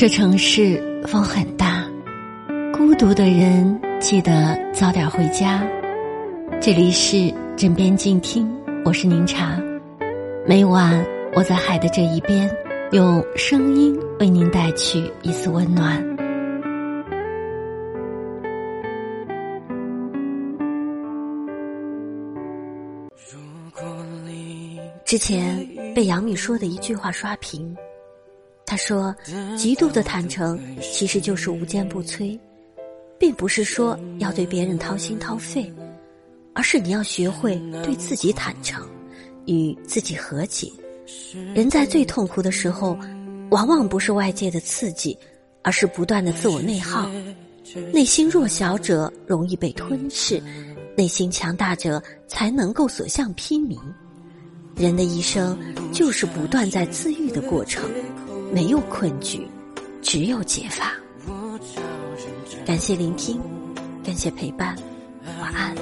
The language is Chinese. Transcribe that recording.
这城市风很大，孤独的人记得早点回家。这里是枕边静听，我是宁茶。每晚我在海的这一边，用声音为您带去一丝温暖。如果你之前被杨幂说的一句话刷屏。他说：“极度的坦诚其实就是无坚不摧，并不是说要对别人掏心掏肺，而是你要学会对自己坦诚，与自己和解。人在最痛苦的时候，往往不是外界的刺激，而是不断的自我内耗。内心弱小者容易被吞噬，内心强大者才能够所向披靡。人的一生就是不断在自愈的过程。”没有困局，只有解法。感谢聆听，感谢陪伴，晚安。